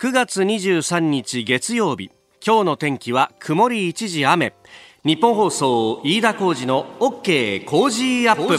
9月23日月曜日今日の天気は曇り一時雨。ニッポン放送飯田浩司の OK Cozy up。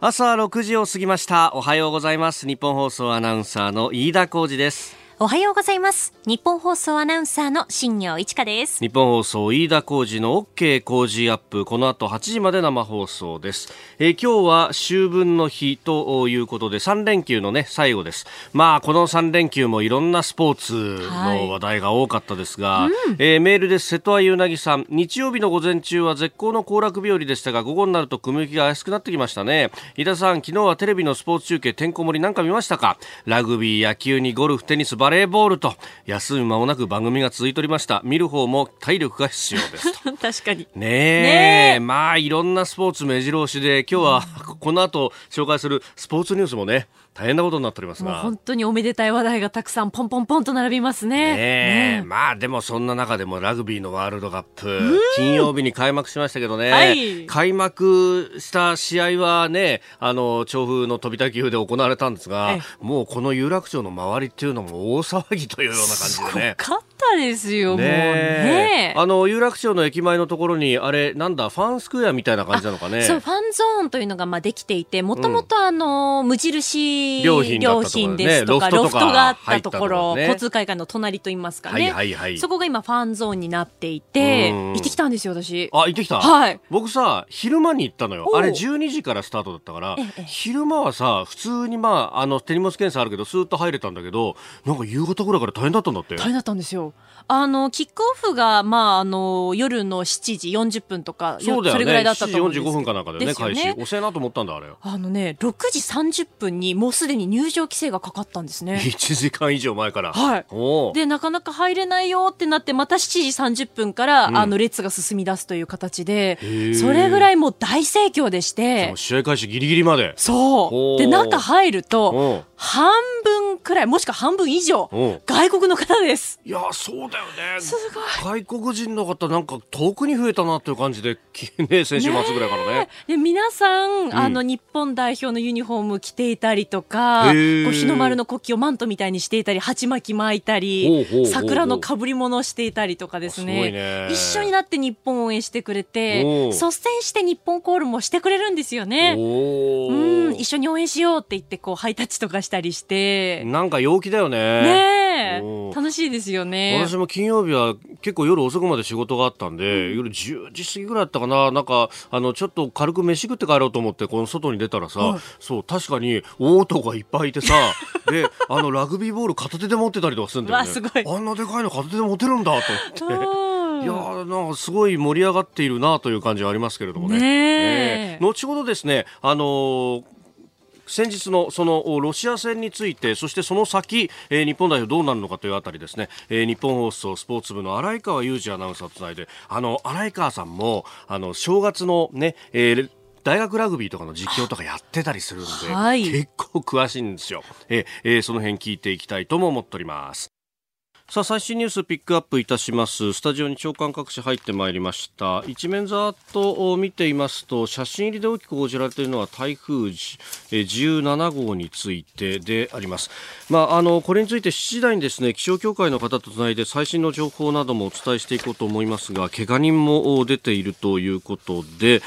朝6時を過ぎました。おはようございます。ニッポン放送アナウンサーの飯田浩司です。おはようございます。ニッポン放送アナウンサーの新行市佳です。ニッポン放送飯田浩司の OK Cozy up。この後8時まで生放送です。えー、今日は秋分の日ということで3連休のね、最後です。まあ、この3連休もいろんなスポーツの話題が多かったですが、はいうん、えー、メールです。瀬戸愛うなぎさん。日曜日の午前中は絶好の行楽日和でしたが、午後になると雲行きが怪しくなってきましたね。飯田さん、昨日はテレビのスポーツ中継、てんこ盛りなんか見ましたか？ラグビー、野球にゴルフ、テニス、バレーボールと休む間もなく番組が続いておりました。見る方も体力が必要です 確かに。ねえ。まあいろんなスポーツ目白押しで今日はこの後紹介するスポーツニュースもね大変なことになっておりますが。本当におめでたい話題がたくさんポンポンポンと並びますね。ねねまあでもそんな中でもラグビーのワールドカップ金曜日に開幕しましたけどね、はい、開幕した試合はねあの調布の飛田球で行われたんですがもうこの有楽町の周りっていうのも大騒ぎというような感じでね。ったですよ、ね、もうね。あの、有楽町の駅前のところに、あれ、なんだ、ファンスクエアみたいな感じなのかね。そう、ファンゾーンというのが、まあ、できていて、もともとあの、無印良品ですとか、ロフトがあったところ、交通会館の隣といいますかね。はいはいはい。そこが今、ファンゾーンになっていて、行ってきたんですよ、私。あ、行ってきた？はい。僕さ、昼間に行ったのよ。あれ、12時からスタートだったから、昼間はさ、普通にまあ、あの、手荷物検査あるけど、スーッと入れたんだけど、なんか夕方ぐらいから大変だったんだって。大変だったんですよ。あの、キックオフが、まあ、あの、夜の7時40分とか、そうだよね、それぐらいだったと思うんです7時45分かなんかでね、ね開始。遅いなと思ったんだ、あれ。あのね、6時30分にもうすでに入場規制がかかったんですね。1時間以上前から。はい。で、なかなか入れないよってなって、また7時30分から、うん、あの、列が進み出すという形で、それぐらいもう大盛況でして。試合開始ギリギリまで。そう。で、中入ると、半分くらい、もしくは半分以上、外国の方です。いや、そうだよね。すごい。外国人の方、なんか遠くに増えたなという感じで、ね、先週末ぐらいからね。で皆さん、うん、あの、日本代表のユニフォーム着ていたりとか、日の丸の国旗をマントみたいにしていたり、鉢巻き巻いたり、桜のかぶり物をしていたりとかですね。ね一緒になって日本を応援してくれて、率先して日本コールもしてくれるんですよね。うん、一緒に応援しようって言って、こう、ハイタッチとかしたりして。なんか陽気だよね。ね楽しいですよね。私も金曜日は結構夜遅くまで仕事があったんで、うん、夜10時過ぎぐらいだったかな、なんか、あの、ちょっと軽く飯食って帰ろうと思って、この外に出たらさ、そう、確かに大男がいっぱいいてさ、で、あの、ラグビーボール片手で持ってたりとかするんだよね。あんなでかいの片手で持てるんだと思って。いやなんかすごい盛り上がっているなという感じはありますけれどもね。ね後ほどですね、あのー先日のそのロシア戦についてそしてその先、えー、日本代表どうなるのかというあたりですね、えー、日本放送スポーツ部の荒井川裕二アナウンサーとつないであの荒井川さんもあの正月のね、えー大学ラグビーとかの実況とかやってたりするので、はい、結構詳しいんですよ。えー、その辺聞いていきたいとも思っております。さあ最新ニュースピックアップいたします。スタジオに長官各紙入ってまいりました。一面ざっと見ていますと写真入りで大きく報じられているのは台風17号についてであります。まああのこれについて7時台にですね気象協会の方とつないで最新の情報などもお伝えしていこうと思いますが怪我人も出ているということで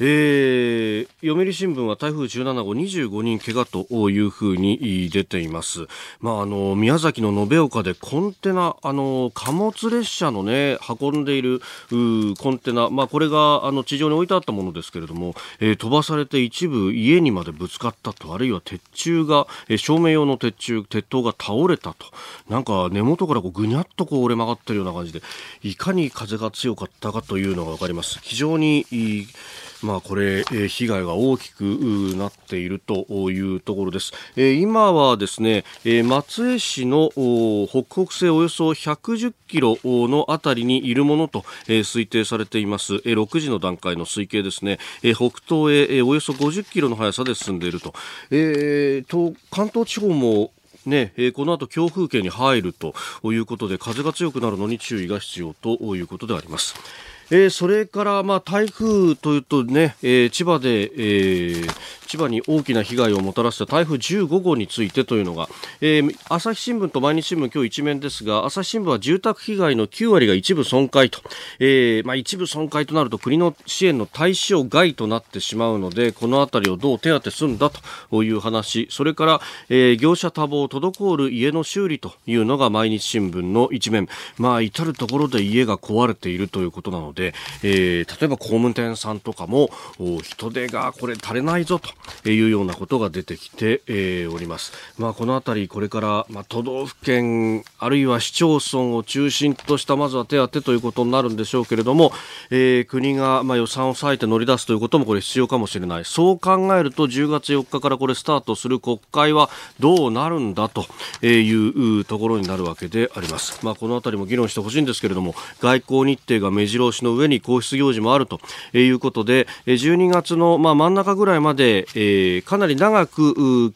えー、読売新聞は台風17号25人怪我というふうに出ています。まあ、あの、宮崎の延岡でコンテナ、あの、貨物列車のね、運んでいるコンテナ、まあ、これがあの地上に置いてあったものですけれども、えー、飛ばされて一部家にまでぶつかったと、あるいは鉄柱が、えー、照明用の鉄柱、鉄塔が倒れたと、なんか根元からこうぐにゃっとこう折れ曲がってるような感じで、いかに風が強かったかというのがわかります。非常にまあ、これ、え、被害が大きくなっているというところです。え、今はですね、え、松江市の北北西およそ110キロのあたりにいるものと、え、推定されています。え、6時の段階の推計ですね、え、北東へ、え、およそ50キロの速さで進んでいると。えー、と関東地方もね、えー、この後強風圏に入るということで風が強くなるのに注意が必要ということであります。えー、それから、まあ、台風というとね、えー、千葉で、えー、千葉に大きな被害をもたらした台風15号についてというのが、えー、朝日新聞と毎日新聞今日一面ですが朝日新聞は住宅被害の9割が一部損壊と、えーまあ、一部損壊となると国の支援の対象外となってしまうのでこの辺りをどう手当てするんだという話それから、えー、業者多忙滞る家の修理というのが毎日新聞の一面、まあ、至る所で家が壊れているということなので、でえー、例えば工務店さんとかも人手がこれ足りないぞというようなことが出てきて、えー、おります。まあ、この辺りこれから、まあ、都道府県あるいは市町村を中心としたまずは手当ということになるんでしょうけれども、えー、国がまあ予算を割いて乗り出すということもこれ必要かもしれない。そう考えると10月4日からこれスタートする国会はどうなるんだというところになるわけであります。まあ、この辺りも議論してほしいんですけれども、外交日程が目白押しの上に皇室行事もあるということで、12月のまあ真ん中ぐらいまで、え、かなり長く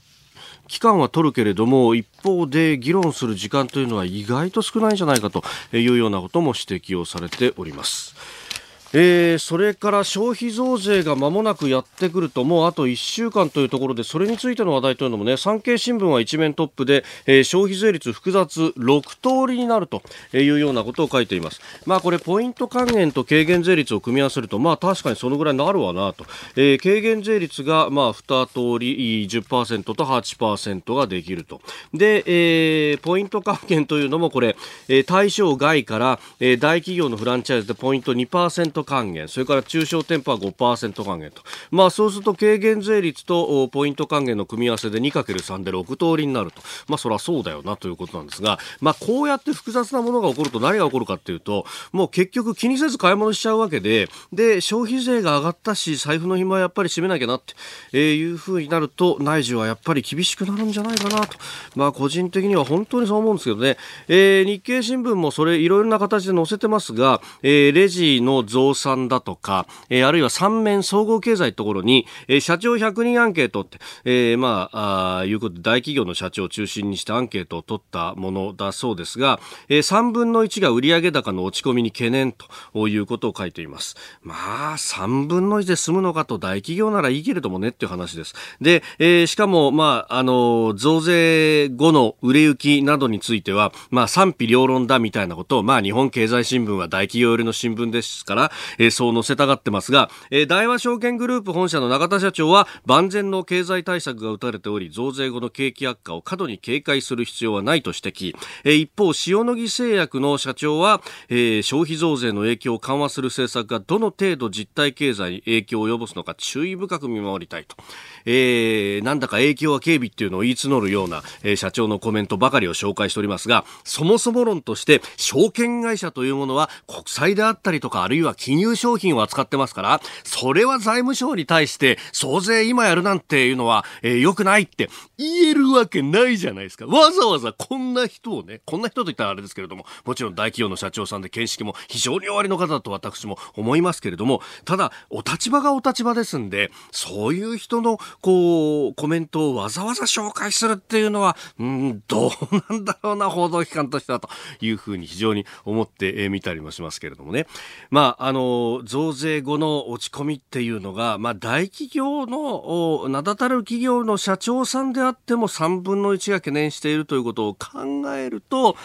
期間は取るけれども一方で議論する時間というのは意外と少ないんじゃないかというようなことも指摘をされております。えー、それから消費増税が間もなくやってくるともうあと1週間というところでそれについての話題というのもね産経新聞は一面トップで、えー、消費税率複雑6通りになるというようなことを書いています。まあこれポイント還元と軽減税率を組み合わせるとまあ確かにそのぐらいになるわなと、えー、軽減税率がまあ2通り10%と8%ができると。で、えー、ポイント還元というのもこれ、えー、対象外から、えー、大企業のフランチャイズでポイント2%還元それから中小店舗は5%還元と、まあ、そうすると軽減税率とポイント還元の組み合わせで 2×3 で6通りになると、まあ、そりゃそうだよなということなんですが、まあ、こうやって複雑なものが起こると何が起こるかというともう結局気にせず買い物しちゃうわけでで消費税が上がったし財布の紐はやっぱり締めなきゃなって、え、いうふうになると内需はやっぱり厳しくなるんじゃないかなと、まあ、個人的には本当にそう思うんですけどね、えー、日経新聞もそれいろいろな形で載せてますが、えー、レジの増増産だとか、えー、あるいは三面総合経済ところに、えー、社長100人アンケートって、えー、まあ、あいうことで大企業の社長を中心にしてアンケートを取ったものだそうですが、えー、3分の1が売上高の落ち込みに懸念ということを書いています。まあ、3分の1で済むのかと大企業ならいいけれどもねっていう話です。で、えー、しかも、まあ、あの、増税後の売れ行きなどについては、まあ、賛否両論だみたいなことを、まあ、日本経済新聞は大企業寄りの新聞ですから、えー、そう載せたがってますが、えー、大和証券グループ本社の永田社長は万全の経済対策が打たれており増税後の景気悪化を過度に警戒する必要はないと指摘、えー、一方塩野義製薬の社長は、えー、消費増税の影響を緩和する政策がどの程度実体経済に影響を及ぼすのか注意深く見守りたいと、えー、なんだか影響は軽微っていうのを言い募るような、えー、社長のコメントばかりを紹介しておりますがそもそも論として証券会社というものは国債であったりとかあるいは金融商品を扱ってますから、それは財務省に対して、総税今やるなんていうのは、えー、良くないって言えるわけないじゃないですか。わざわざこんな人をね、こんな人と言ったらあれですけれども、もちろん大企業の社長さんで見識も非常に終わりの方だと私も思いますけれども、ただ、お立場がお立場ですんで、そういう人の、こう、コメントをわざわざ紹介するっていうのは、うん、どうなんだろうな、報道機関としてはというふうに非常に思ってみたりもしますけれどもね。まあ、あの、増税後の落ち込みっていうのが、まあ、大企業の名だたる企業の社長さんであっても3分の1が懸念しているということを考えると、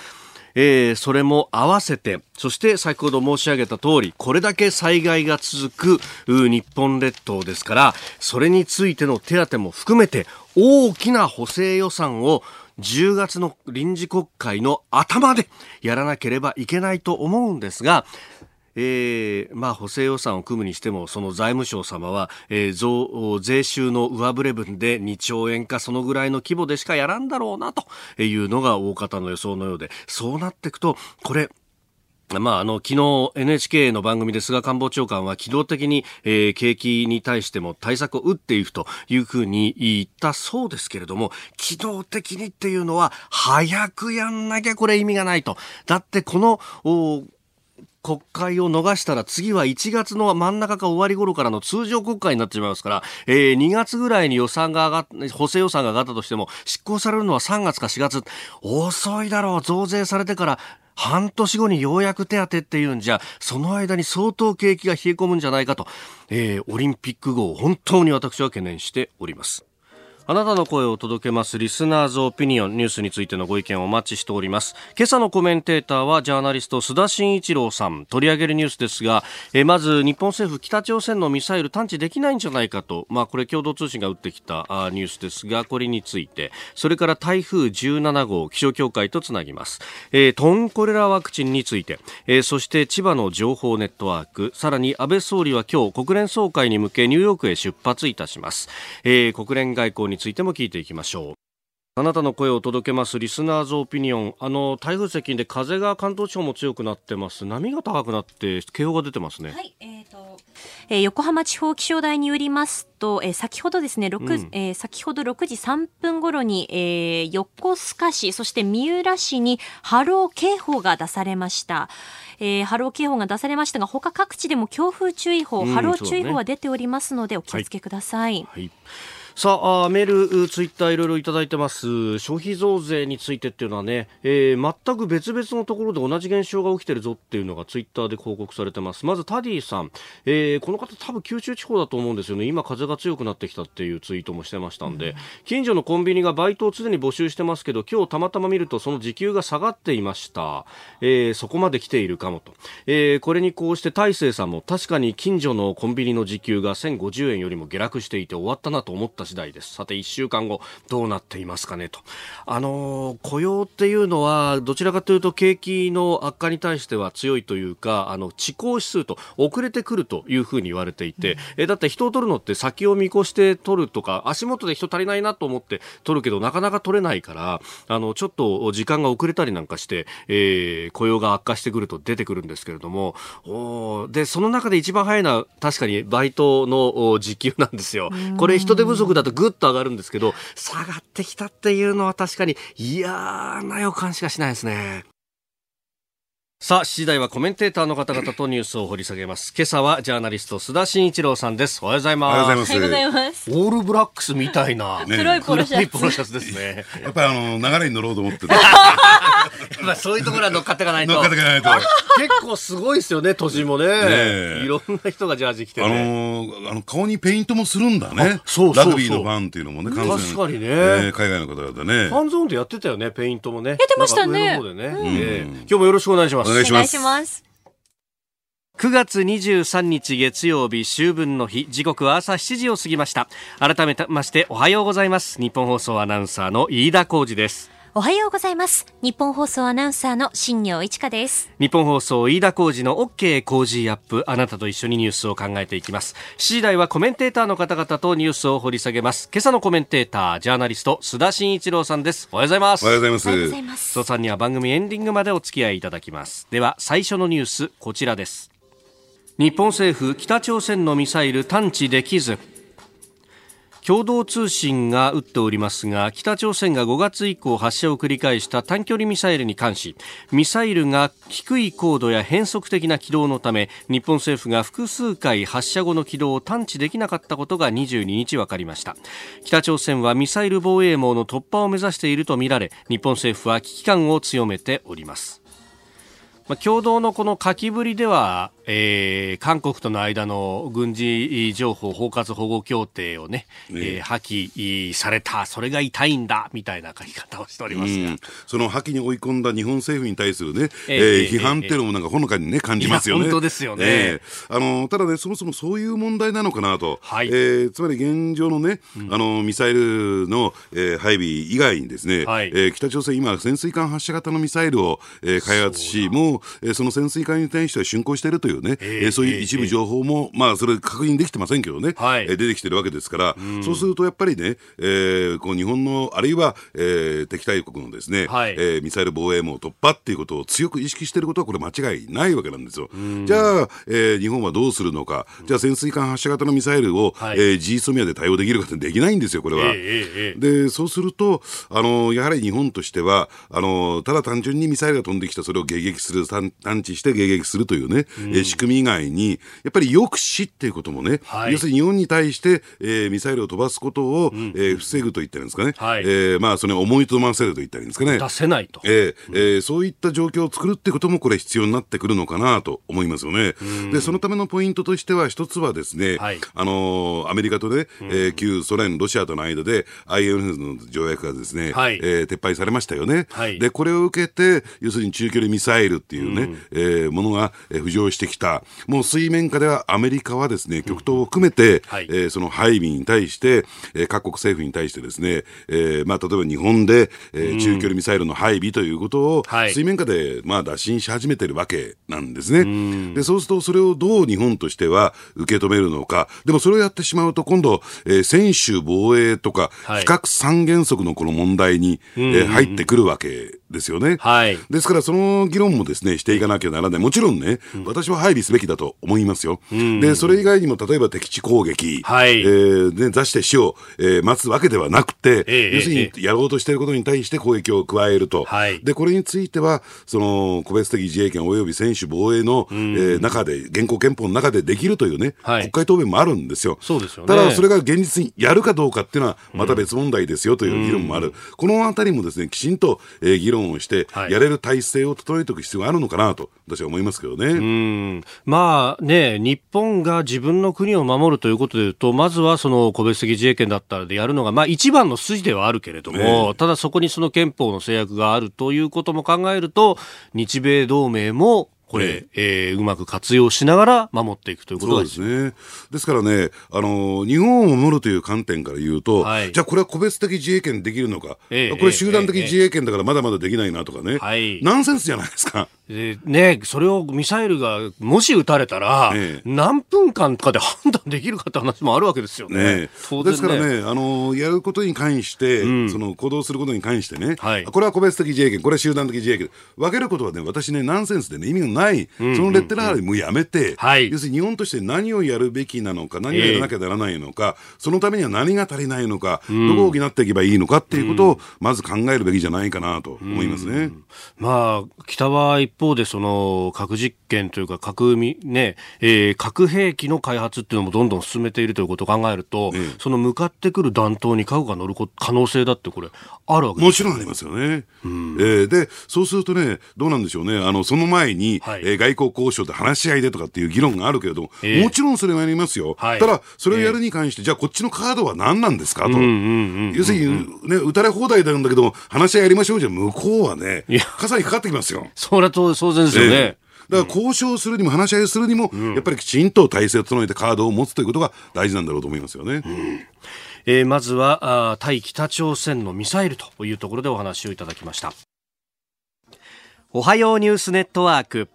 えー、それも合わせて、そして先ほど申し上げた通り、これだけ災害が続く日本列島ですから、それについての手当も含めて、大きな補正予算を10月の臨時国会の頭でやらなければいけないと思うんですが、えー、まあ補正予算を組むにしてもその財務省様は、えー、増税収の上振れ分で2兆円かそのぐらいの規模でしかやらんだろうなというのが大方の予想のようでそうなっていくとこれまあ、あの、昨日 NHK の番組で菅官房長官は機動的に、えー、景気に対しても対策を打っていくというふうに言ったそうですけれども、機動的にっていうのは早くやんなきゃこれ意味がないと。だってこの、国会を逃したら次は1月の真ん中か終わり頃からの通常国会になってしまいますから、えー、2月ぐらいに予算が上がっ、補正予算が上がったとしても、執行されるのは3月か4月。遅いだろう。増税されてから半年後にようやく手当っていうんじゃ、その間に相当景気が冷え込むんじゃないかと、えー、オリンピック後、本当に私は懸念しております。あなたの声を届けますリスナーズオピニオンニュースについてのご意見をお待ちしております。今朝のコメンテーターはジャーナリスト須田慎一郎さん。取り上げるニュースですがえまず日本政府北朝鮮のミサイル探知できないんじゃないかと。まあこれ共同通信が打ってきたあニュースですがこれについて。それから台風17号気象協会とつなぎます、えー、トンコレラワクチンについて、えー、そして千葉の情報ネットワーク。さらに安倍総理は今日国連総会に向けニューヨークへ出発いたします、えー、国連外交についても聞いていきましょう。あなたの声を届けますリスナーズオピニオン。あの台風接近で風が関東地方も強くなってます。波が高くなって警報が出てますね。はいえーとえー、横浜地方気象台によりますと、えー、先ほどですね、うん、えー、先ほど6時3分頃に、えー、横須賀市そして三浦市に波浪警報が出されました。えー、波浪警報が出されましたが他各地でも強風注意報、波浪注意報は出ておりますのでお気をつけください、はい。はいさあメール、ツイッターいろいろいただいてます。消費増税についてっていうのはね、えー、全く別々のところで同じ現象が起きてるぞっていうのがツイッターで報告されてます。まずタディさん、えー、この方多分九州地方だと思うんですよね。今風が強くなってきたっていうツイートもしてましたんで、うん、近所のコンビニがバイトを常に募集してますけど今日たまたま見るとその時給が下がっていました、えー、そこまで来ているかもと、えー、これにこうして大勢さんも確かに近所のコンビニの時給が1050円よりも下落していて終わったなと思った次第です。さて、1週間後、どうなっていますかねと。あの、雇用っていうのは、どちらかというと、景気の悪化に対しては強いというか、あの、地高指数と遅れてくるというふうに言われていて、うん、え、だって人を取るのって先を見越して取るとか、足元で人足りないなと思って取るけど、なかなか取れないから、あの、ちょっと時間が遅れたりなんかして、えー、雇用が悪化してくると出てくるんですけれども、おで、その中で一番早いのは確かにバイトの時給なんですよ。これ人手不足だとぐっと上がるんですけど、下がってきたっていうのは確かに嫌な予感しかしないですね。さあ、7時台はコメンテーターの方々とニュースを掘り下げます。今朝はジャーナリスト須田慎一郎さんです。おはようございます。おはようございます。オールブラックスみたいな、ね、黒いポロシャツ。ポロシャツですね。やっぱりあの、流れに乗ろうと思って やっぱそういうところは乗っかっていかないと。乗っかっていかないと。結構すごいですよね、年もね。ねいろんな人がジャージ着て、ね、あのー、あの、顔にペイントもするんだね。そうラグビーのファンっていうのもね、確かにね、えー、海外の方々ね。ファンゾーンでやってたよね、ペイントもね。やってましたね。ね、うんえー。今日もよろしくお願いします。お願いします。9月23日月曜日秋分の日。時刻は朝7時を過ぎました。改めましておはようございます。日本放送アナウンサーの飯田浩二ですおはようございます。日本放送アナウンサーの新業一華です。日本放送飯田浩二の OK 工事アップ。あなたと一緒にニュースを考えていきます。7時台はコメンテーターの方々とニュースを掘り下げます。今朝のコメンテータージャーナリスト須田慎一郎さんです。おはようございます。おはようございます。おはようございます。須田さんには番組エンディングまでお付き合いいただきます。では最初のニュースこちらです。日本政府北朝鮮のミサイル探知できず共同通信が打っておりますが北朝鮮が5月以降発射を繰り返した短距離ミサイルに関しミサイルが低い高度や変則的な軌道のため日本政府が複数回発射後の軌道を探知できなかったことが22日分かりました。北朝鮮はミサイル防衛網の突破を目指しているとみられ日本政府は危機感を強めております。ま、共同のこの書きぶりではえー、韓国との間の軍事情報包括保護協定をね、ねえ。ー、破棄された、それが痛いんだ。みたいな書き方をしておりますが、その破棄に追い込んだ日本政府に対するね、えー、えー、批判っていうのもなんかほのかにね、感じますよね。本当ですよね、えー、あのただね、そもそもそういう問題なのかなと、はい、えー、つまり現状のね、うん、あのミサイルの、えー、配備以外にですね、はい、えー、北朝鮮、今、潜水艦発射型のミサイルを、えー、開発し、もう、えー、その潜水艦に対しては竣工しているというね、えー、そういう一部情報も、まあ、それ確認できてませんけどね、はい、出てきてるわけですから、うそうするとやっぱりね、えー、こう日本の、あるいは、えー、敵対国のですね、はい、えー、ミサイル防衛網突破っていうことを強く意識していることは、これ間違いないわけなんですよ。じゃあ、えー、日本はどうするのか、じゃあ潜水艦発射型のミサイルを、はい、えー、事実面で対応できるかってできないんですよ、これは。えー、で、そうすると、あの、やはり日本としては、あの、ただ単純にミサイルが飛んできた、それを迎撃する、探知して迎撃するというね、ええ仕組み以外に、やっぱり抑止っていうこともね、はい、要するに日本に対して、えー、ミサイルを飛ばすことを、うん、えー、防ぐと言ったんですかね、はい、えー、まあ、それを思いとどませると言ったんですかね。出せないと。えー、えー、そういった状況を作るってことも、これ必要になってくるのかなと思いますよね。で、そのためのポイントとしては、一つはですね、はい、あのー、アメリカとね、えー、旧ソ連、ロシアとの間で、INF の条約がですね、はい、えー、撤廃されましたよね。はい、で、これを受けて、要するに中距離ミサイルっていうね、うん、えー、ものが浮上してきた。もう水面下ではアメリカはですね、極東を含めて、えー、その配備に対して、えー、各国政府に対してですね、えー、まあ、例えば日本で、えー、中距離ミサイルの配備ということを、水面下で、まあ、打診し始めてるわけなんですね。で、そうすると、それをどう日本としては受け止めるのか。でも、それをやってしまうと、今度、えー、専守防衛とか、非核三原則のこの問題に、えー、入ってくるわけですよね。はい。ですから、その議論もですね、していかなきゃならない。もちろんね、うん、私は配備すべきだと思いますよ。うん、で、それ以外にも、例えば敵地攻撃、はい。えー、ね、座して死を、えー、待つわけではなくて、えー、要するに、やろうとしていることに対して攻撃を加えると。はい。で、これについては、その、個別的自衛権及び専守防衛の、うん、えー、中で、現行憲法の中でできるというね、はい、国会答弁もあるんですよ。そうですよね。ただ、それが現実にやるかどうかっていうのは、また別問題ですよという議論もある。うん、このあたりもですね、きちんと、えー、議論をして、やれる体制を整えておく必要があるのかなと、私は思いますけどね。うん。まあね、日本が自分の国を守るということでいうと、まずはその個別的自衛権だったらでやるのが、まあ一番の筋ではあるけれども、えー、ただそこにその憲法の制約があるということも考えると、日米同盟もこれ、えー、うまく活用しながら守っていくということですね。ですからね、あの、日本を守るという観点から言うと、はい、じゃあこれは個別的自衛権できるのか、えー、これ集団的自衛権だからまだまだできないなとかね、はい、ナンセンスじゃないですか。でね、それをミサイルがもし撃たれたら、ええ、何分間かで判断できるかって話もあるわけですよね。ねね。ですからね、あのやることに関して、うん、その行動することに関してね、はい、これは個別的自衛権、これは集団的自衛権、分けることはね、私ね、ナンセンスでね、意味がない、そのレッテラーもやめて、はい、要するに日本として何をやるべきなのか、何をやらなきゃならないのか、え、そのためには何が足りないのか、うん、どこを補っていけばいいのかっていうことを、まず考えるべきじゃないかなと思いますね。うん、まあ、北は一方でその核実験というか核ね、えー、核兵器の開発っていうのもどんどん進めているということを考えると、その向かってくる弾頭に核が乗る可能性だってこれあるわけもちろんありますよね。うん、えー、でそうするとねどうなんでしょうね。あのその前に、はい、えー、外交交渉で話し合いでとかっていう議論があるけれども、えー、もちろんそれはやりますよ。はい、ただそれをやるに関して、えー、じゃあこっちのカードは何なんですかと、要するにね打たれ放題なんだけど話し合いやりましょうじゃ向こうはね傘にかかってきますよ。それは当然ですよね。えーだから交渉するにも話し合いするにも、やっぱりきちんと体制を整えてカードを持つということが大事なんだろうと思いますよね。うん。えー、まずは対北朝鮮のミサイルというところでお話をいただきました。おはようニュースネットワーク。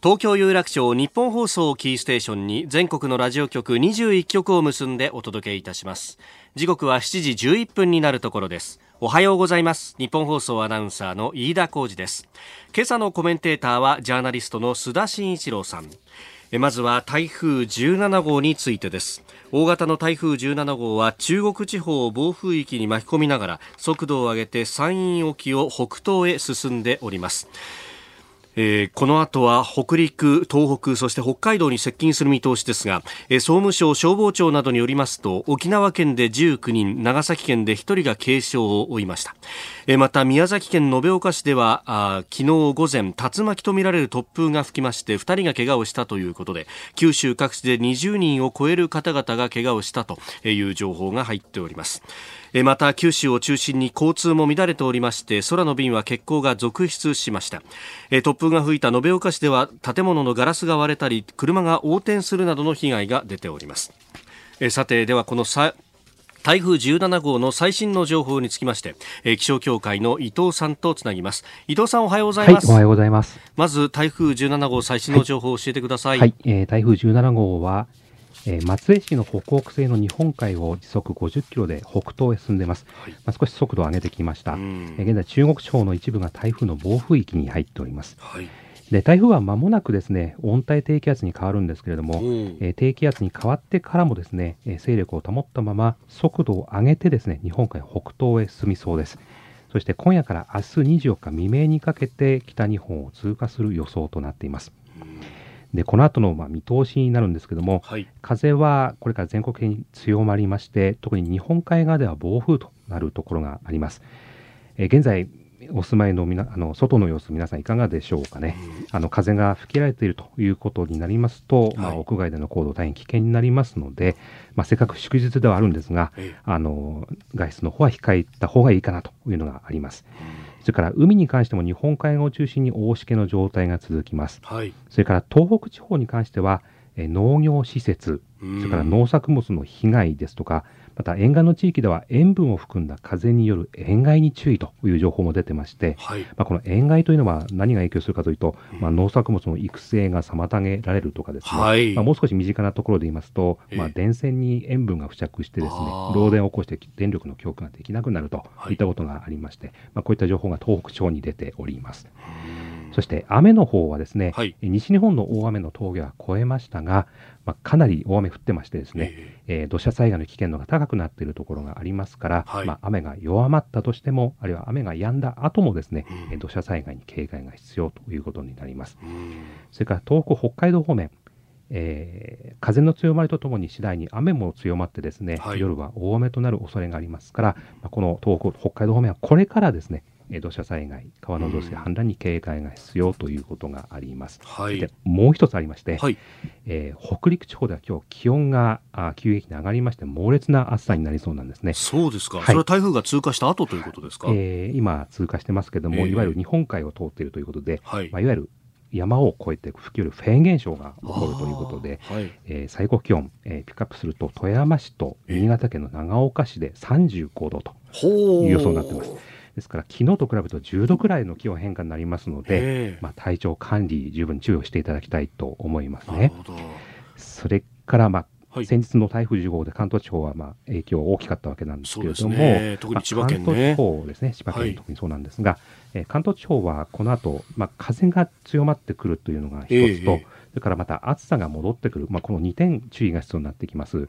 東京有楽町日本放送キーステーションに全国のラジオ局21局を結んでお届けいたします。時刻は7時11分になるところですおはようございます。日本放送アナウンサーの飯田浩司です。今朝のコメンテーターはジャーナリストの須田慎一郎さん。まずは台風17号についてです。大型の台風17号は中国地方を暴風域に巻き込みながら速度を上げて山陰沖を北東へ進んでおります。えー、この後は北陸、東北、そして北海道に接近する見通しですが、えー、総務省消防庁などによりますと、沖縄県で19人、長崎県で1人が軽傷を負いました。えー、また、宮崎県延岡市では、あ昨日午前、竜巻とみられる突風が吹きまして、2人が怪我をしたということで、九州各地で20人を超える方々が怪我をしたという情報が入っております。また九州を中心に交通も乱れておりまして空の便は欠航が続出しました。突風が吹いた延岡市では建物のガラスが割れたり車が横転するなどの被害が出ております。さてではこの台風17号の最新の情報につきまして、気象協会の伊藤さんとつなぎます。伊藤さんおはようございます、はい、おはようございます。まず台風17号最新の情報を教えてください、はい、はい、えー、台風17号はえー、松江市の北北西の日本海を時速50キロで北東へ進んでいます、はい、まあ、少し速度を上げてきました、えー、現在中国地方の一部が台風の暴風域に入っております、はい、で台風は間もなくですね温帯低気圧に変わるんですけれども、えー、低気圧に変わってからもですね、え勢力を保ったまま速度を上げてですね日本海北東へ進みそうです。そして今夜から明日24日未明にかけて北日本を通過する予想となっています。でこの後のまあ見通しになるんですけども、はい、風はこれから全国的に強まりまして特に日本海側では暴風となるところがあります。え現在お住まいのみなあの外の様子、皆さんいかがでしょうかね、あの風が吹きられているということになりますと、はい、まあ、屋外での行動、大変危険になりますので、まあ、せっかく祝日ではあるんですが、あの外出の方は控えた方がいいかなというのがあります。それから海に関しても日本海側を中心に大しけの状態が続きます。はい、それから東北地方に関しては、え農業施設、それから農作物の被害ですとか、また沿岸の地域では塩分を含んだ風による塩害に注意という情報も出てまして、はい、まあ、この塩害というのは何が影響するかというと、まあ、農作物の育成が妨げられるとかですね、はい、まあ、もう少し身近なところで言いますと、まあ、電線に塩分が付着してですね、漏電を起こして電力の供給ができなくなるといったことがありまして、まあ、こういった情報が東北地方に出ております。そして雨の方はですね、はい、西日本の大雨の峠は超えましたが、まあ、かなり大雨降ってましてですね、えー、土砂災害の危険度が高くなっているところがありますから、はい、まあ、雨が弱まったとしても、あるいは雨が止んだ後もですね、うん、土砂災害に警戒が必要ということになります。それから東北、北海道方面、えー、風の強まりとともに次第に雨も強まってですね、はい、夜は大雨となる恐れがありますから、まあ、この東北、北海道方面はこれからですね、土砂災害、川の増水、氾濫に警戒が必要ということがあります。はい、でもう一つありまして、はい、えー、北陸地方では今日気温があ急激に上がりまして、猛烈な暑さになりそうなんですね。そうですか、はい、それは台風が通過した後ということですか、えー、今、通過してますけれども、えー、いわゆる日本海を通っているということで、はい。まあ、いわゆる山を越えて吹き降るフェーン現象が起こるということで、はい、えー、最高気温、えー、ピックアップすると富山市と新潟県の長岡市で35度という予想になっています。ですから昨日と比べると10度くらいの気温変化になりますので、まあ、体調管理十分注意をしていただきたいと思いますね。それからまあはい、先日の台風10号で関東地方はまあ影響大きかったわけなんですけれども、ね、特に千葉県、ね。まあ、関東地方ですね、千葉県特にそうなんですが、はい、えー、関東地方はこの後、まあ風が強まってくるというのが一つと、えーそれからまた暑さが戻ってくる、まあ、この2点注意が必要になってきます。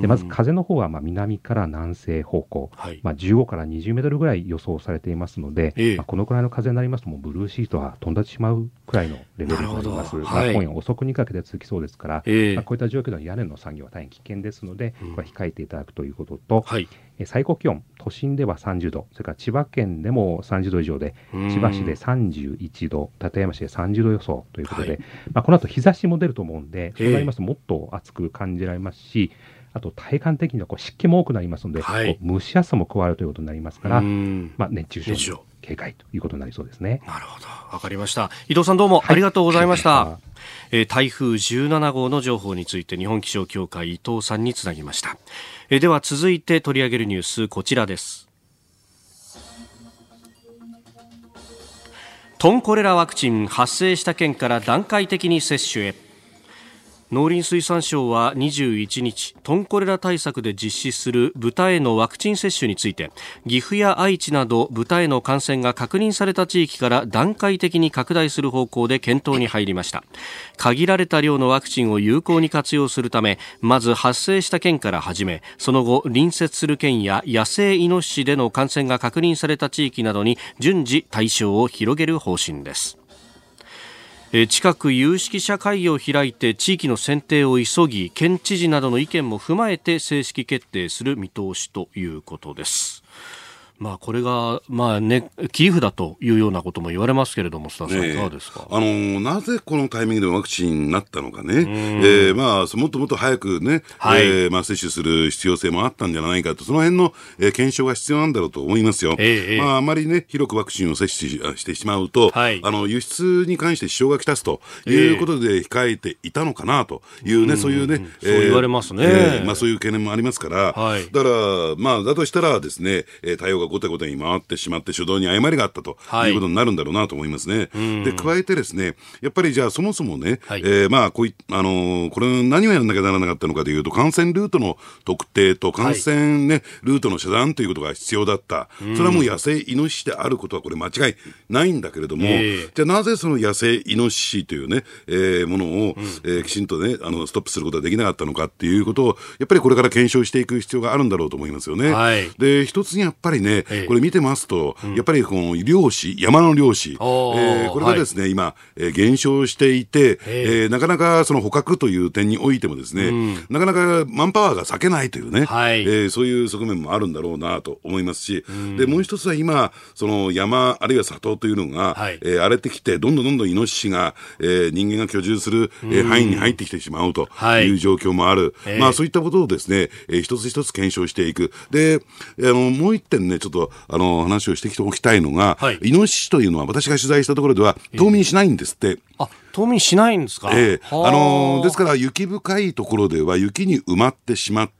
でまず風の方はまあ南から南西方向、はい、まあ、15から20メートルぐらい予想されていますので、えまあ、このくらいの風になりますと、もうブルーシートは飛んでしまうくらいのレベルになります。まあ、今夜遅くにかけて続きそうですから、えまあ、こういった状況では屋根の作業は大変危険ですので、これは控えていただくということと、はい、最高気温、都心では30度、それから千葉県でも30度以上で、千葉市で31度、館山市で30度予想ということで、はい、まあ、この後日差しも出ると思うんで、そうなりますともっと暑く感じられますし、あと体感的にはこう湿気も多くなりますので、はい、蒸し暑さも加わるということになりますから、まあ、熱中症警戒ということになりそうですね。なるほど。わかりました。伊藤さんどうもありがとうございました。はい、えー、台風17号の情報について日本気象協会伊藤さんにつなぎました。えー、では続いて取り上げるニュースこちらです。トンコレラワクチン発生した県から段階的に接種へ。農林水産省は21日トンコレラ対策で実施する豚へのワクチン接種について岐阜や愛知など豚への感染が確認された地域から段階的に拡大する方向で検討に入りました。限られた量のワクチンを有効に活用するためまず発生した県から始めその後隣接する県や野生イノシシでの感染が確認された地域などに順次対象を広げる方針です。近く有識者会議を開いて地域の選定を急ぎ県知事などの意見も踏まえて正式決定する見通しということです。まあ、これが、まあね、切り札というようなことも言われますけれども、須田さん、いかがですか、あのなぜこのタイミングでワクチンになったのかね、えーまあ、もっともっと早くね、はい、えー、まあ、接種する必要性もあったんじゃないかと、その辺の、えー、検証が必要なんだろうと思いますよ。えー、まあ、あまりね、広くワクチンを接種してしまうと、はい、あの輸出に関して支障がきたすということで控えていたのかなというね、そういうね、えー、そう言われますね、えー、まあ、そういう懸念もありますから、はい、だから、まあ、だとしたらですね、対応が後手後手に回ってしまって主導に誤りがあったとい。うことになるんだろうなと思いますね。はい、で加えてですねやっぱりじゃあそもそもね、はい、えー、まあこういあのー、これ何をやらなきゃならなかったのかというと感染ルートの特定と感染ね、はい、ルートの遮断ということが必要だった。それはもう野生イノシシであることはこれ間違いないんだけれども、えー、じゃあなぜその野生イノシシというね、えー、ものを、うん、えー、きちんとねあのストップすることができなかったのかっていうことをやっぱりこれから検証していく必要があるんだろうと思いますよね。はい、で一つにやっぱりね、ね、これ見てますと、やっぱりこの漁師、山の漁師、えー、これがですね、はい、今、えー、減少していて、えー、なかなかその捕獲という点においてもですね、うん、なかなかマンパワーが避けないというね、はい、えー、そういう側面もあるんだろうなと思いますし、うん、でもう一つは今、その山、あるいは里というのが、はい、えー、荒れてきて、どんどんどんどんイノシシが、えー、人間が居住する、えー、範囲に入ってきてしまうという状況もある、はい、まあそういったことをですね、えー、一つ一つ検証していく。で、あの、もう一点ね、ちょっと、あの、話をしてきておきたいのが、はい、イノシシというのは私が取材したところでは、冬眠しないんですって。あ、冬眠しないんですか？ええ。ー、あ。のー、ですから雪深いところでは雪に埋まってしまって、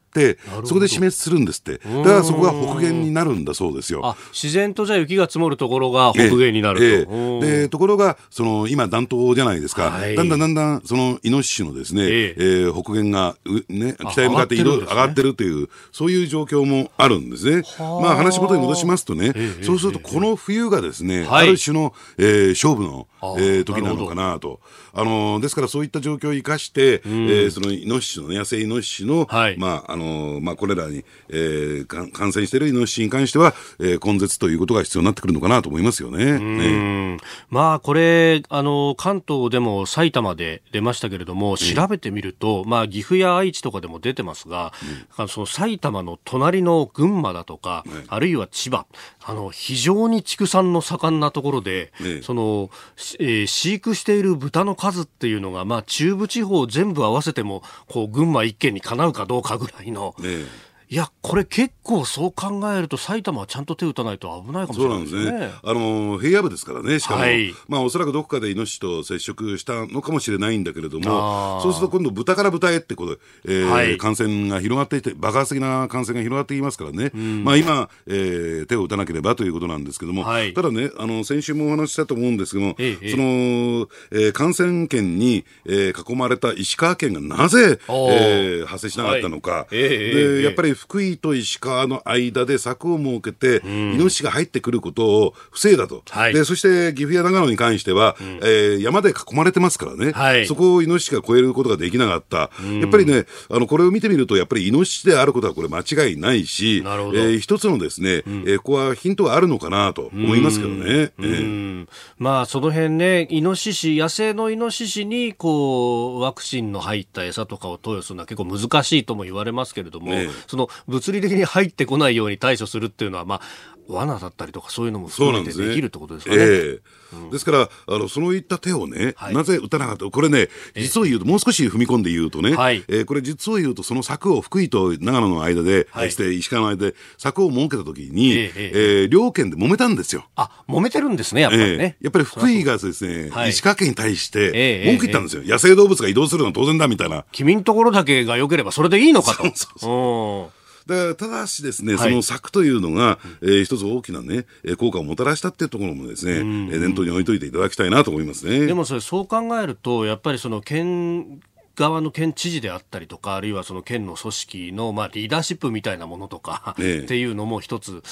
そこで死滅するんですって。だからそこが北限になるんだそうですよ。自然とじゃあ雪が積もるところが北限になると。ええ。え、で、ところが、その、今暖冬じゃないですか。はい、だんだんだんだん、その、イノシシのですね、ええ。北限が、ね、北へ向かって移動、上がってるという、そういう状況もあるんですね。まあ話元に戻しますとね、そうするとこの冬がですね、ある種の、えー、勝負の、えー、時なのかなと。あのですからそういった状況を生かして、うん、えー、そのイノシシの、ね、野生イノシシの、はい、まああのまあ、これらに、えー、感染しているイノシシに関しては、えー、根絶ということが必要になってくるのかなと思いますよね。ね。まあ、これあの、関東でも埼玉で出ましたけれども、調べてみると、まあ、岐阜や愛知とかでも出てますが、うん、その埼玉の隣の群馬だとか、ね、あるいは千葉、あの非常に畜産の盛んなところで、ね、そのえー、飼育している豚の数っていうのが、まあ、中部地方全部合わせてもこう群馬一県にかなうかどうかぐらいの、ええ。いや、これ結構そう考えると、埼玉はちゃんと手を打たないと危ないかもしれないですね。そうなんですね。あの、平野部ですからね、しかも、はい、まあおそらくどこかでイノシシと接触したのかもしれないんだけれども、そうすると今度豚から豚へってことで、えーはい、感染が広がっていて、爆発的な感染が広がっていますからね、うん、まあ今、えー、手を打たなければということなんですけども、はい、ただね、あの、先週もお話ししたと思うんですけども、ええ、その、えー、感染圏に、えー、囲まれた石川県がなぜ、えー、発生しなかったのか、で、やっぱり福井と石川の間で柵を設けて、うん、イノシシが入ってくることを防いだと、はい、でそして岐阜や長野に関しては、うん、えー、山で囲まれてますからね、はい、そこをイノシシが越えることができなかった、うん、やっぱりね、あのこれを見てみると、やっぱりイノシシであることはこれ、間違いないし、えー、一つのですね、うん、えー、ここはヒントがあるのかなと思いますけどね。えー、まあ、その辺ね、イノシシ、野生のイノシシにこうワクチンの入った餌とかを投与するのは結構難しいとも言われますけれども、ね、その物理的に入ってこないように対処するっていうのは、まあ、罠だったりとかそういうのも含めてできるってことですかね。ねえ。ーうん、ですからあのそういった手をね、はい、なぜ打たなか。ったこれね実を言うともう少し踏み込んで言うとね、はい、えー、これ実を言うとその柵を福井と長野の間で、はい、して石川の間で柵を設けた時に、えー、えー、両県で揉めたんですよ。あ揉めてるんですねやっぱりね。えー、やっぱり福井がですね、石川県に対して文句言ったんですよ、野生動物が移動するのは当然だみたいな。君んところだけが良ければそれでいいのかと。そうそうそうだただしですね、その策というのが、えー、一つ大きなね、効果をもたらしたっていうところもですね、えー、念頭に置いといていただきたいなと思いますね。でもそれ、そう考えると、やっぱりその県側の県知事であったりとか、あるいはその県の組織の、まあ、リーダーシップみたいなものとか、ね、っていうのも一つ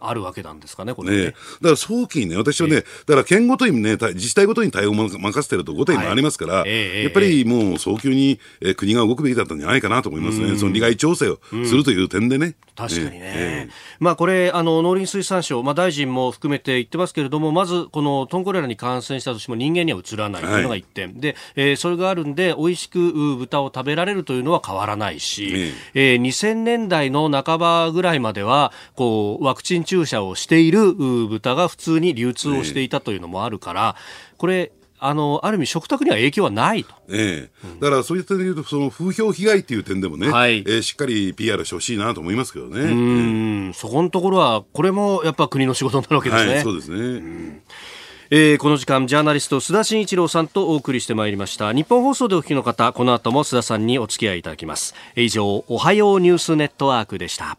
あるわけなんですかね、これね、ね、だから早期にね、私はね、だから県ごとにね、自治体ごとに対応を任せてると後手に回りますから、はい、やっぱりもう早急に、えー、国が動くべきだったんじゃないかなと思いますね、その利害調整をするという点でね。確かにね、えー、まあ、これあの農林水産省、まあ、大臣も含めて言ってますけれどもまずこのトンコレラに感染したとしても人間にはうつらないというのが1点、はい、でえー、それがあるんで美味しく豚を食べられるというのは変わらないし、えー、2000年代の半ばぐらいまではこうワクチン注射をしている豚が普通に流通をしていたというのもあるから、これあのある意味、食卓には影響はないと、ええ、だからそういった点でいうと、その風評被害っていう点でもね、はい、えー、しっかり PR してほしいなと思いますけどね。うん、そこのところは、これもやっぱ国の仕事になるわけですね。はい、そうですね。えー、この時間ジャーナリスト須田慎一郎さんとお送りしてまいりました。日本放送でお聞きの方この後も須田さんにお付き合いいただきます。以上おはようニュースネットワークでした。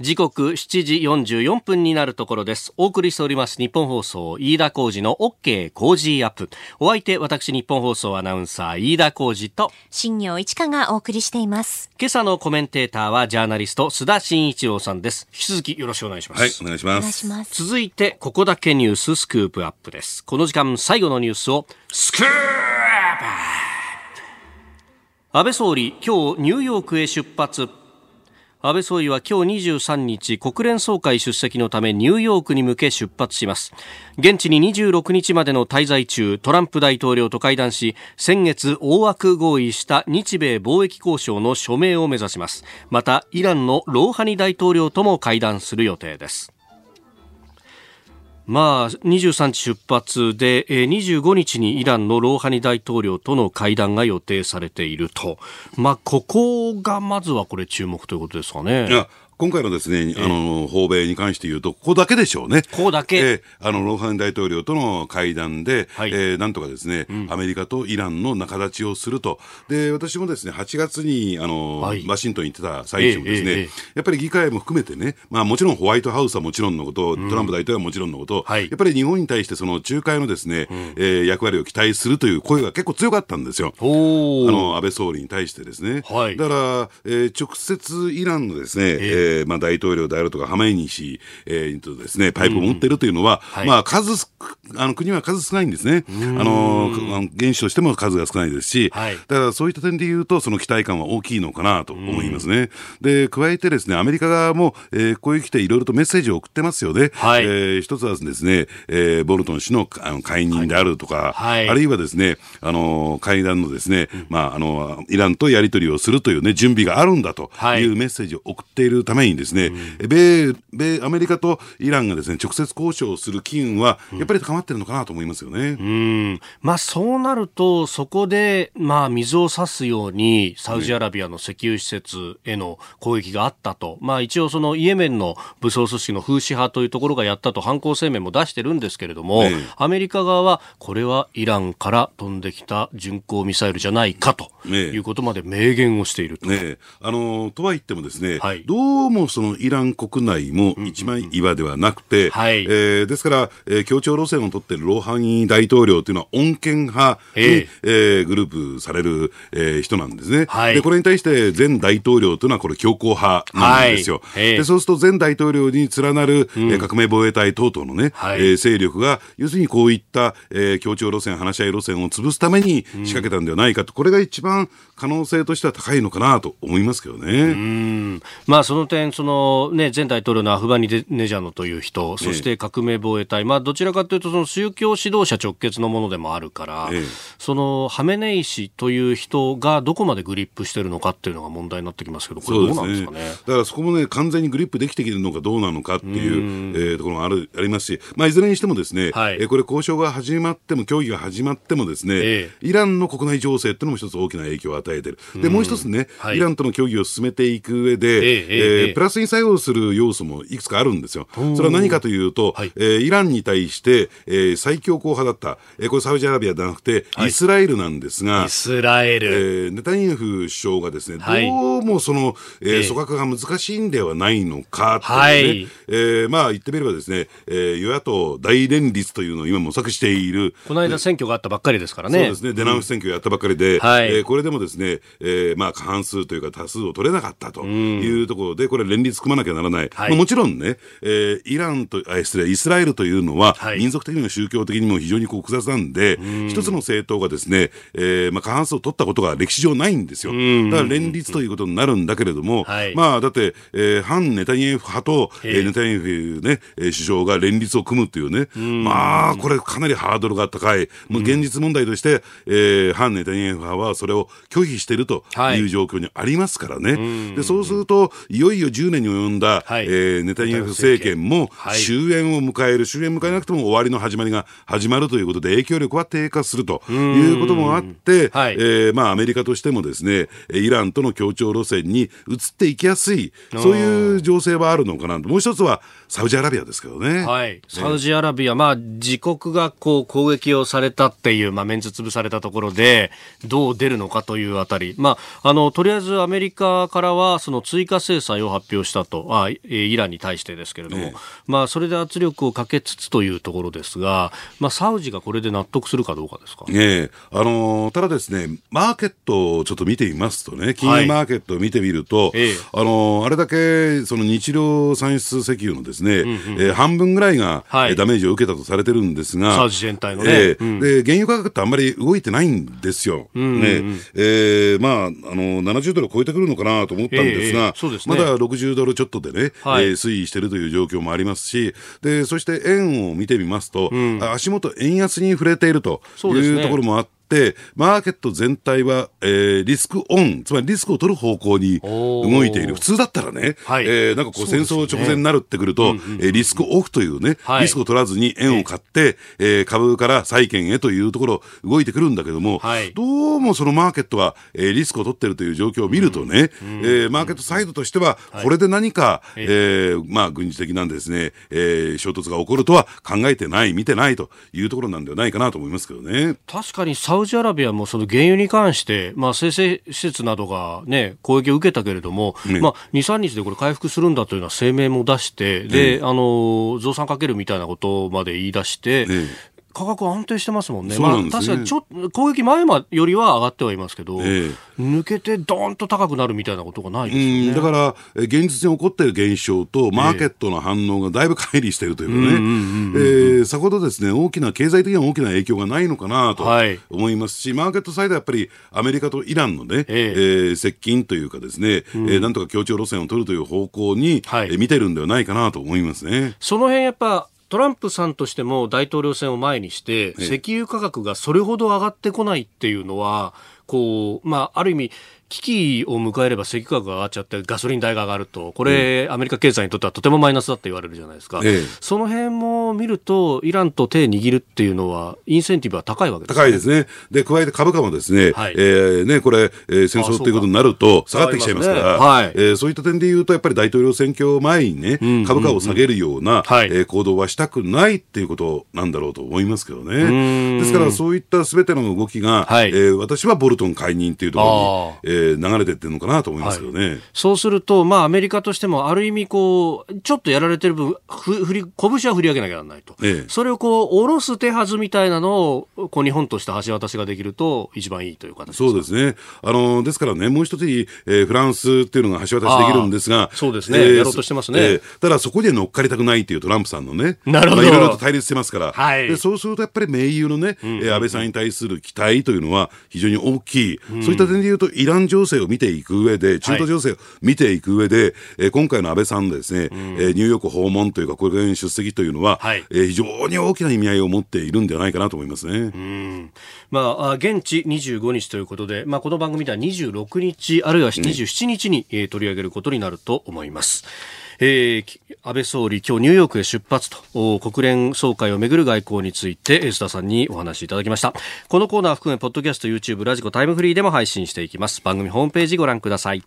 時刻7時44分になるところです。お送りしております日本放送飯田浩二の OK 工事アップ。お相手私日本放送アナウンサー飯田浩二と新業一華がお送りしています。今朝のコメンテーターはジャーナリスト須田慎一郎さんです。引き続きよろしくお願いします。はい、お願いします。ます続いてここだけニューススクープアップです。この時間最後のニュースをスクープ安倍総理今日ニューヨークへ出発安倍総理は今日23日国連総会出席のためニューヨークに向け出発します。現地に26日までの滞在中トランプ大統領と会談し先月大枠合意した日米貿易交渉の署名を目指します。またイランのローハニ大統領とも会談する予定です。まあ、23日出発で、えー、25日にイランのローハニ大統領との会談が予定されていると、まあ、ここがまずはこれ注目ということですかね。今回のですね、あの、訪米に関して言うと、ここだけでしょうね。ここだけ。えー、あの、ローハン大統領との会談で、はい、えー、なんとかですね、うん、アメリカとイランの仲立ちをすると。で、私もですね、8月に、あの、はい、ワシントンに行ってた最中ですね、えーえー、やっぱり議会も含めてね、まあもちろんホワイトハウスはもちろんのこと、トランプ大統領はもちろんのこと、はい、やっぱり日本に対してその仲介のですね、うん、えー、役割を期待するという声が結構強かったんですよ。あの、安倍総理に対してですね。はい、だから、えー、直接イランのですね、えー、えー、まあ大統領であるとか、ハマイニ氏、えー、とですね、パイプを持ってるというのは、うんはい、まあ、数、あの、国は数少ないんですね。あの、原資としても数が少ないですし、はい、だからそういった点で言うと、その期待感は大きいのかなと思いますね。で、加えてですね、アメリカ側も、えー、こういう来ていろいろとメッセージを送ってますよね。はい、えー、一つはですね、えー、ボルトン氏のあの解任であるとか、はい、あるいはですね、あの、会談のですね、まあ、あの、イランとやり取りをするというね、準備があるんだというメッセージを送っているためにですね、米、米、アメリカとイランがですね、直接交渉する機運は、やっぱり高まってるのかなと思いますよね。うん。まあ、そうなると、そこで、まあ、水を差すように、サウジアラビアの石油施設への攻撃があったと。まあ、一応、その、イエメンの武装組織のフーシ派というところがやったと犯行声明も出してるんですけれども、ね、アメリカ側は、これはイランから飛んできた巡航ミサイルじゃないかということまで明言をしていると。ね、あの、とは言ってもですね、はい、どうもそのイラン国内も一枚岩ではなくて、はい、えー、ですから、えー、協調路線を取っているローハニー大統領というのは穏健派に、え。ー、えー、グループされる、えー、人なんですね、はい、で。これに対して前大統領というのはこれ強硬派なんですよ。はい、でそうすると前大統領に連なる、うん、えー、革命防衛隊等々のね、はい、えー、勢力が、要するにこういった、えー、協調路線、話し合い路線を潰すために仕掛けたんではないかと、これが一番可能性としては高いのかなと思いますけどね。うん。まあ、その点、そのね、前大統領のアフバニネジャノという人、そして革命防衛隊、まあ、どちらかというと、その宗教指導者直結のものでもあるから、え、そのハメネイ師という人がどこまでグリップしてるのかっていうのが問題になってきますけど、これどうなんですかね。ねだからそこもね、完全にグリップできてきてるのかどうなのかっていう、うえー、ところがあるありますし、まあ、いずれにしてもですね、はい、えー、これ交渉が始まっても、協議が始まってもですね、イランの国内情勢っていうのも一つ大きな影響を与えてる。で、もう一つね、はい、イランとの協議を進めていく上で、えええー、プラスに作用する要素もいくつかあるんですよ。それは何かというと、はい、えー、イランに対して、えー、最強硬派だった、えー、これサウジアラビアではなくて、イスラエルなんですが、イスラエル。えー、ネタニヤフ首相がですね、どうもその、えー、組閣が難しいんではないのかというね、はい、えー、まあ言ってみればですね、えー、与野党大連立というのを今模索している。この間選挙があったばっかりですからね。そうですね、出直し選挙やったばっかりで、うん、はい、えー、これでもですね、えー、まあ過半数というか多数を取れなかったというところで、これ連立組まなきゃならない。はい、もちろんね、えー、イランと、あ失礼、イスラエルというのは、はい、民族的にも宗教的にも非常にこう複雑なんで、一つの政党がですね、えーまあ、過半数を取ったことが歴史上ないんですよ。だから連立ということになるんだけれども、はい、まあだって、えー、反ネタニヤフ派と、えー、ネタニヤフ、ね、首相が連立を組むっていうね、まあこれかなりハードルが高い、もう現実問題として、えー、反ネタニヤフ派はそれを拒否しているという状況にありますからね。でそうすると、いよいよ10年に及んだ、はい、えー、ネタニヤフ政権も終焉を迎える、終焉迎えなくても終わりの始まりが始まるということで、影響力は低下するということもあって、はい、えー、まあ、アメリカとしてもですね、イランとの協調路線に移っていきやすい、そういう情勢はあるのかなと。もう一つは、サウジアラビアですけどね。はい。サウジアラビア、まあ、自国がこう攻撃をされたっていう、まあ、メンツ潰されたところで、どう出るのかというあたり。まあ、あの、とりあえずアメリカからは、その追加制裁を発表したと、あイランに対してですけれども、ね、まあ、それで圧力をかけつつというところですが、まあ、サウジがこれで納得するかどうかですか？ねあのただですね、マーケットをちょっと見てみますとね、金融マーケットを見てみると、はい、あのあれだけ、その日量産出石油のですね、うんうん、えー、半分ぐらいが、はい、ダメージを受けたとされてるんですが、サウジ全体のね、えーうん、で。原油価格ってあんまり動いてないんですよ。うんうんうん、ね。えー、まあ、あの、70ドルを超えてくるのかなと思ったんですが、えー、ね、まだ60ドルちょっとでね、はい、えー、推移しているという状況もありますし、でそして円を見てみますと、うん、足元、円安に触れているというところもあって、、マーケット全体は、えー、リスクオン、つまりリスクを取る方向に動いている。普通だったらね、はい、えー、なんかこう戦争直前になるってくると、ね。えー、リスクオフというね、はい、リスクを取らずに円を買って、えー、株から債券へというところ動いてくるんだけども、はい、どうもそのマーケットは、えー、リスクを取っているという状況を見るとね、うん、えー、マーケットサイドとしては、これで何か、はい、えー、まあ軍事的なんですね、えー、衝突が起こるとは考えてない、見てないというところなんではないかなと思いますけどね。確かにサウジアラビアもその原油に関して、まあ、生成施設などが、ね、攻撃を受けたけれども、ね、まあ、2、3日でこれ回復するんだというような声明も出して、で、あの、増産かけるみたいなことまで言い出して、価格安定してますもんね。んね。まあ、確かにちょ攻撃前よりは上がってはいますけど、ええ、抜けてどーんと高くなるみたいなことがないですよね。だから、現実に起こっている現象と、マーケットの反応がだいぶ乖離しているというかね、さほどですね、大きな、経済的には大きな影響がないのかなと思いますし、はい、マーケットサイドはやっぱりアメリカとイランのね、ええ。ー、接近というかですね、うん、えー、なんとか協調路線を取るという方向に、はい、見てるんではないかなと思いますね。その辺やっぱトランプさんとしても大統領選を前にして、石油価格がそれほど上がってこないっていうのは、こう、まあ、ある意味、危機を迎えれば石油価格が上がっちゃってガソリン代が上がると、これ、うん、アメリカ経済にとってはとてもマイナスだって言われるじゃないですか、ええ、その辺も見ると、イランと手握るっていうのは、インセンティブは高いわけです、ね、高いですね。で、加えて株価もですね、はい、えー、ね、これ、えー、戦争っていうことになると下がってきちゃいますから、ね。はい、えー、そういった点で言うと、やっぱり大統領選挙前にね、株価を下げるような、はい、えー、行動はしたくないっていうことなんだろうと思いますけどね。ですから、そういったすべての動きが、はい、えー、私はボルトン解任っていうところに、えー、流れてってるのかなと思いますけどね、はい、そうすると、まあ、アメリカとしても、ある意味こう、ちょっとやられてる分、ふ振り拳は振り上げなきゃならないと、ええ、それをこう下ろす手はずみたいなのをこう日本として橋渡しができると、一番いいという形そうですね、あのですからね、もう一つ、えー、フランスっていうのが橋渡しできるんですが、そうですね、えー、やろうとしてますね、えー、ただそこに乗っかりたくないっていうトランプさんのね、なるほど、まあ、いろいろと対立してますから、はい、でそうするとやっぱり盟友のね、うん、安倍さんに対する期待というのは非常に大きい、うん、そういった点でいうと、イラン情勢を見ていく上で、中東情勢を見ていく上で、えー、今回の安倍さんのですね、うん、えー、ニューヨーク訪問というか、これに出席というのは、はい、えー、非常に大きな意味合いを持っているんではないかなと思いますね。うんまあ、現地25日ということで、まあ、この番組では26日、あるいは27日に、えー、取り上げることになると思います。えー、安倍総理、今日ニューヨークへ出発と、国連総会をめぐる外交について、須田さんにお話しいただきました。このコーナー含め、ポッドキャスト、YouTube、ラジコ、タイムフリーでも配信していきます。番組ホームページご覧ください。